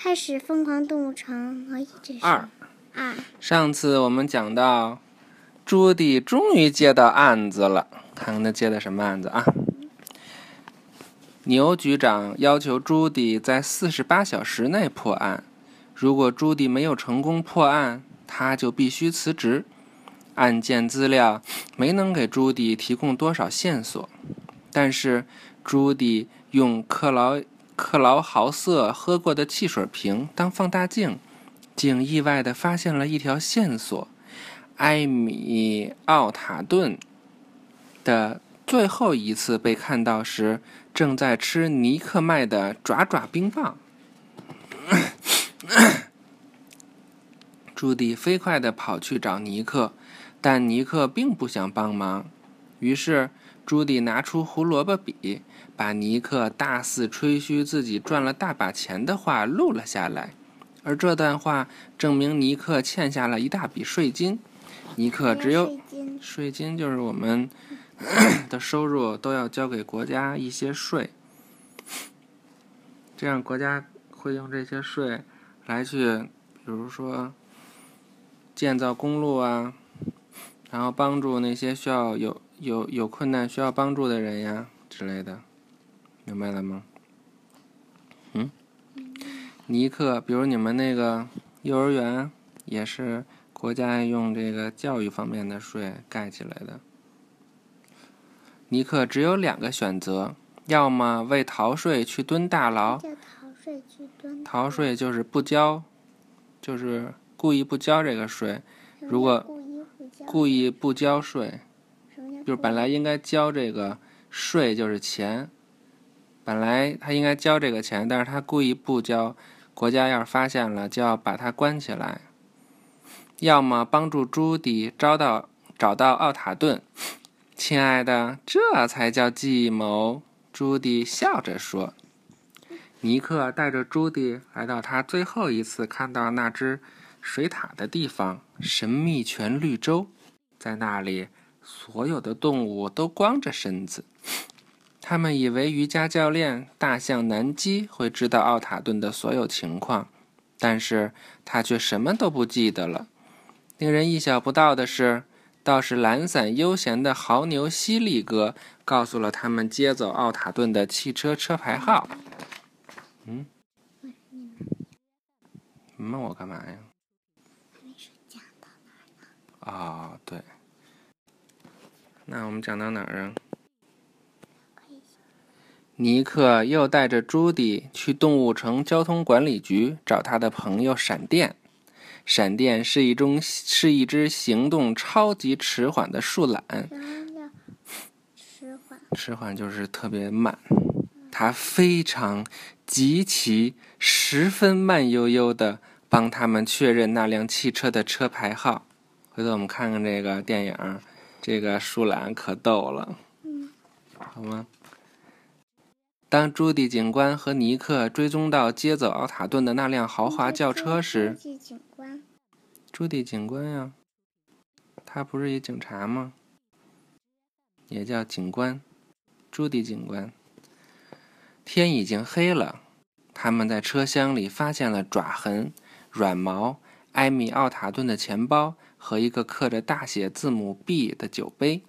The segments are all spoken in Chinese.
开始疯狂动物城，和一直是二。二。上次我们讲到，朱迪终于接到案子了，看看他接的什么案子啊？牛局长要求朱迪在四十八小时内破案，如果朱迪没有成功破案，他就必须辞职。案件资料没能给朱迪提供多少线索，但是朱迪用克劳克劳豪瑟喝过的汽水瓶当放大镜，竟意外地发现了一条线索：埃米奥塔顿的最后一次被看到时，正在吃尼克卖的爪爪冰棒。朱迪飞快地跑去找尼克。但尼克并不想帮忙，于是朱迪拿出胡萝卜笔，把尼克大肆吹嘘自己赚了大把钱的话录了下来。而这段话证明尼克欠下了一大笔税金。尼克只有税金，就是我们 的收入都要交给国家一些税，这样国家会用这些税来去，比如说建造公路啊。然后帮助那些需要有有有困难需要帮助的人呀之类的，明白了吗？嗯，尼克，比如你们那个幼儿园也是国家用这个教育方面的税盖起来的。尼克只有两个选择，要么为逃税去蹲大牢，逃税去蹲。逃税就是不交，就是故意不交这个税。如果故意不交税，就是本来应该交这个税就是钱，本来他应该交这个钱，但是他故意不交，国家要是发现了就要把他关起来。要么帮助朱迪找到找到奥塔顿，亲爱的，这才叫计谋。朱迪笑着说。尼克带着朱迪来到他最后一次看到那只水獭的地方——神秘泉绿洲。在那里，所有的动物都光着身子。他们以为瑜伽教练大象南基会知道奥塔顿的所有情况，但是他却什么都不记得了。令人意想不到的是，倒是懒散悠闲的牦牛犀利哥告诉了他们接走奥塔顿的汽车车牌号。嗯？你问我干嘛呀？没事讲的。哦，对。那我们讲到哪儿啊？尼克又带着朱迪去动物城交通管理局找他的朋友闪电。闪电是一种是一只行动超级迟缓的树懒，迟缓？迟缓就是特别慢。他非常、极其、十分慢悠悠的帮他们确认那辆汽车的车牌号。回头我们看看这个电影儿，这个舒兰可逗了。嗯，好吗？当朱迪警官和尼克追踪到接走奥塔顿的那辆豪华轿车时，朱迪警官朱迪警官呀，他不是一警察吗？也叫警官，朱迪警官。天已经黑了，他们在车厢里发现了爪痕、软毛、埃米奥塔顿的钱包和一个刻着大写字母 B 的酒杯。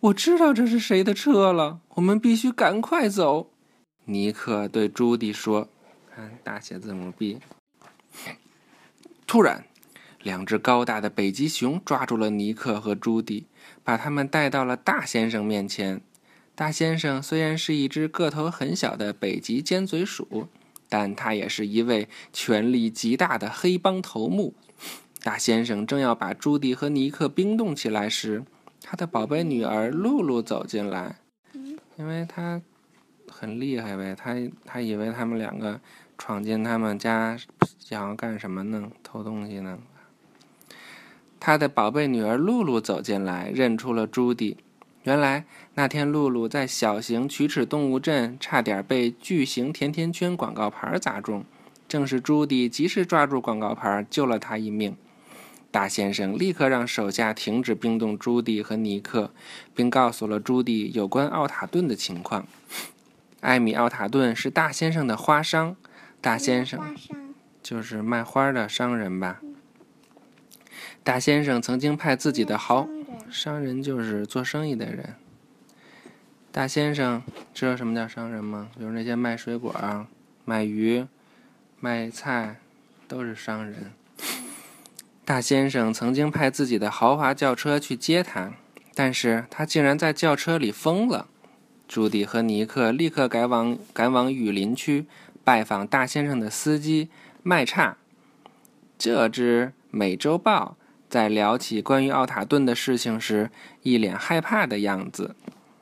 我知道这是谁的车了，我们必须赶快走。尼克对朱迪说：“看大写字母 B。”突然，两只高大的北极熊抓住了尼克和朱迪，把他们带到了大先生面前。大先生虽然是一只个头很小的北极尖嘴鼠，但他也是一位权力极大的黑帮头目。大先生正要把朱棣和尼克冰冻起来时，他的宝贝女儿露露走进来，因为他很厉害呗，他他以为他们两个闯进他们家想要干什么呢？偷东西呢？他的宝贝女儿露露走进来，认出了朱棣。原来那天露露在小型龋齿动物镇差点被巨型甜甜圈广告牌砸中，正是朱棣及时抓住广告牌，救了他一命。大先生立刻让手下停止冰冻朱棣和尼克，并告诉了朱棣有关奥塔顿的情况。艾米·奥塔顿是大先生的花商，大先生就是卖花的商人吧。大先生曾经派自己的好商人，就是做生意的人。大先生知道什么叫商人吗？比如那些卖水果、卖鱼、卖菜，都是商人。大先生曾经派自己的豪华轿车去接他，但是他竟然在轿车里疯了。朱迪和尼克立刻赶往赶往雨林区拜访大先生的司机麦叉。这只美洲豹在聊起关于奥塔顿的事情时，一脸害怕的样子。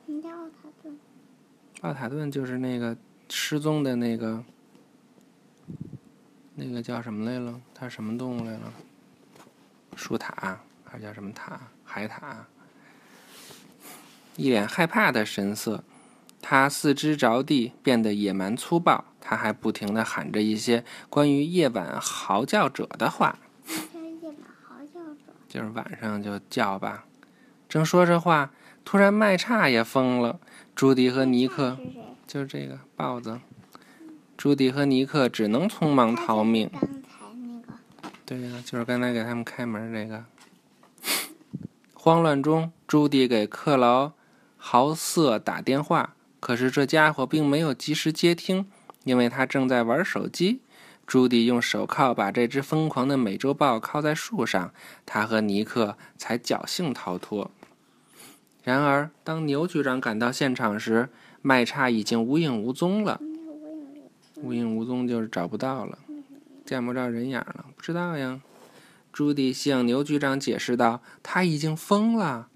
什么叫奥塔顿？奥塔顿就是那个失踪的那个，那个叫什么来了？它是什么动物来了？树塔还是叫什么塔？海獭。一脸害怕的神色，他四肢着地，变得野蛮粗暴。他还不停地喊着一些关于夜晚嚎叫者的话。就是晚上就叫吧。正说着话，突然麦叉也疯了。朱迪和尼克？就是这个豹子。朱迪和尼克只能匆忙逃命。刚才那个对呀、就是刚才给他们开门这个。慌乱中，朱迪给克劳豪瑟打电话，可是这家伙并没有及时接听，因为他正在玩手机。朱迪用手铐把这只疯狂的美洲豹铐在树上，他和尼克才侥幸逃脱。然而，当牛局长赶到现场时，麦叉已经无影无踪了。无影无踪就是找不到了，见不着人影了，不知道呀。朱迪向牛局长解释道：“他已经疯了。”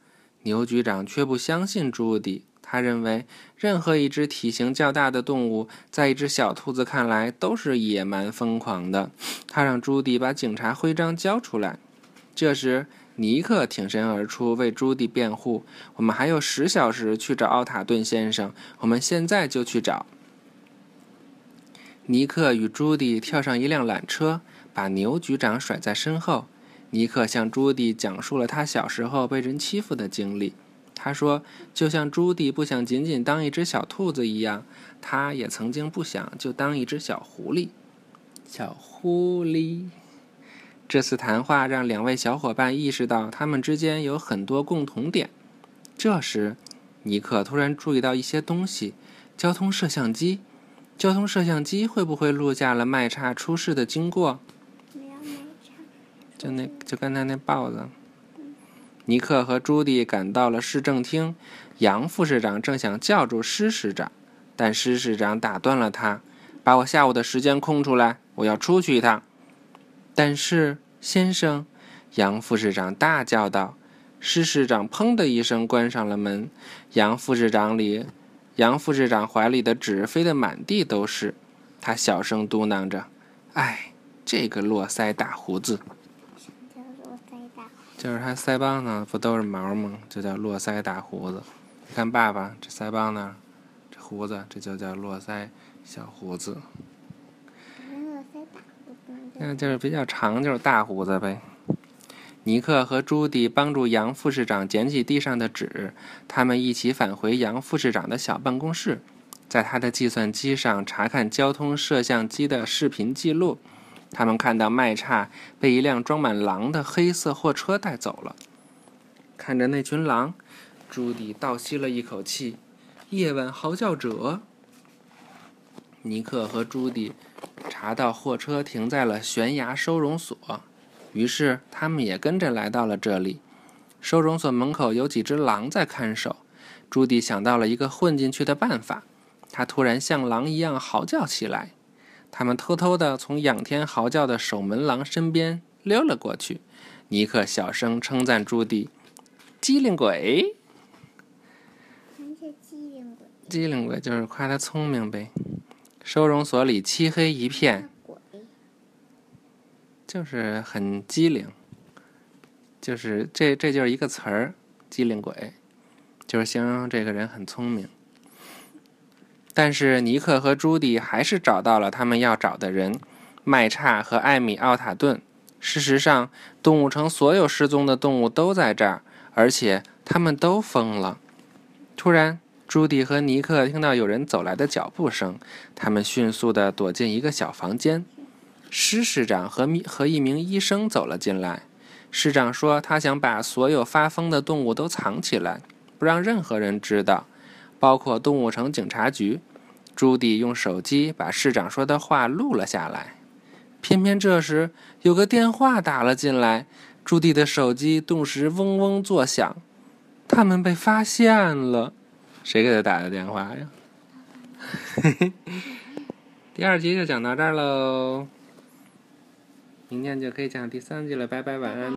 牛局长却不相信朱迪，他认为任何一只体型较大的动物，在一只小兔子看来都是野蛮疯狂的。他让朱迪把警察徽章交出来。这时，尼克挺身而出为朱迪辩护：“我们还有十小时去找奥塔顿先生，我们现在就去找。”尼克与朱迪跳上一辆缆车，把牛局长甩在身后。尼克向朱迪讲述了他小时候被人欺负的经历。他说：“就像朱迪不想仅仅当一只小兔子一样，他也曾经不想就当一只小狐狸。”小狐狸。这次谈话让两位小伙伴意识到他们之间有很多共同点。这时，尼克突然注意到一些东西：交通摄像机。交通摄像机会不会录下了麦叉出事的经过？就那就刚才那豹子。尼克和朱迪赶到了市政厅，杨副市长正想叫住施市长，但施市长打断了他：“把我下午的时间空出来，我要出去一趟。”但是，先生，杨副市长大叫道。施市长砰的一声关上了门，杨副市长里，杨副市长怀里的纸飞得满地都是。他小声嘟囔着：“哎，这个络腮大胡子。”就是他腮帮子不都是毛吗？就叫络腮大胡子。你看爸爸这腮帮子，这胡子，这就叫络腮小胡子。那就是比较长，就是大胡子呗。尼克和朱迪帮助杨副市长捡起地上的纸，他们一起返回杨副市长的小办公室，在他的计算机上查看交通摄像机的视频记录。他们看到麦叉被一辆装满狼的黑色货车带走了。看着那群狼，朱迪倒吸了一口气。夜晚嚎叫者。尼克和朱迪查到货车停在了悬崖收容所，于是他们也跟着来到了这里。收容所门口有几只狼在看守。朱迪想到了一个混进去的办法，他突然像狼一样嚎叫起来。他们偷偷的从仰天嚎叫的守门狼身边溜了过去。尼克小声称赞朱迪：“机灵鬼，什么叫机灵鬼？机灵鬼就是夸他聪明呗。”收容所里漆黑一片，就是很机灵，就是这这就是一个词儿，机灵鬼，就是形容这个人很聪明。但是尼克和朱迪还是找到了他们要找的人——麦叉和艾米奥塔顿。事实上，动物城所有失踪的动物都在这儿，而且他们都疯了。突然，朱迪和尼克听到有人走来的脚步声，他们迅速地躲进一个小房间。施市长和和一名医生走了进来。市长说：“他想把所有发疯的动物都藏起来，不让任何人知道，包括动物城警察局。”朱迪用手机把市长说的话录了下来。偏偏这时有个电话打了进来，朱迪的手机顿时嗡嗡作响。他们被发现了。谁给他打的电话呀？嘿 嘿第二集就讲到这儿喽，明天就可以讲第三集了。拜拜，晚安。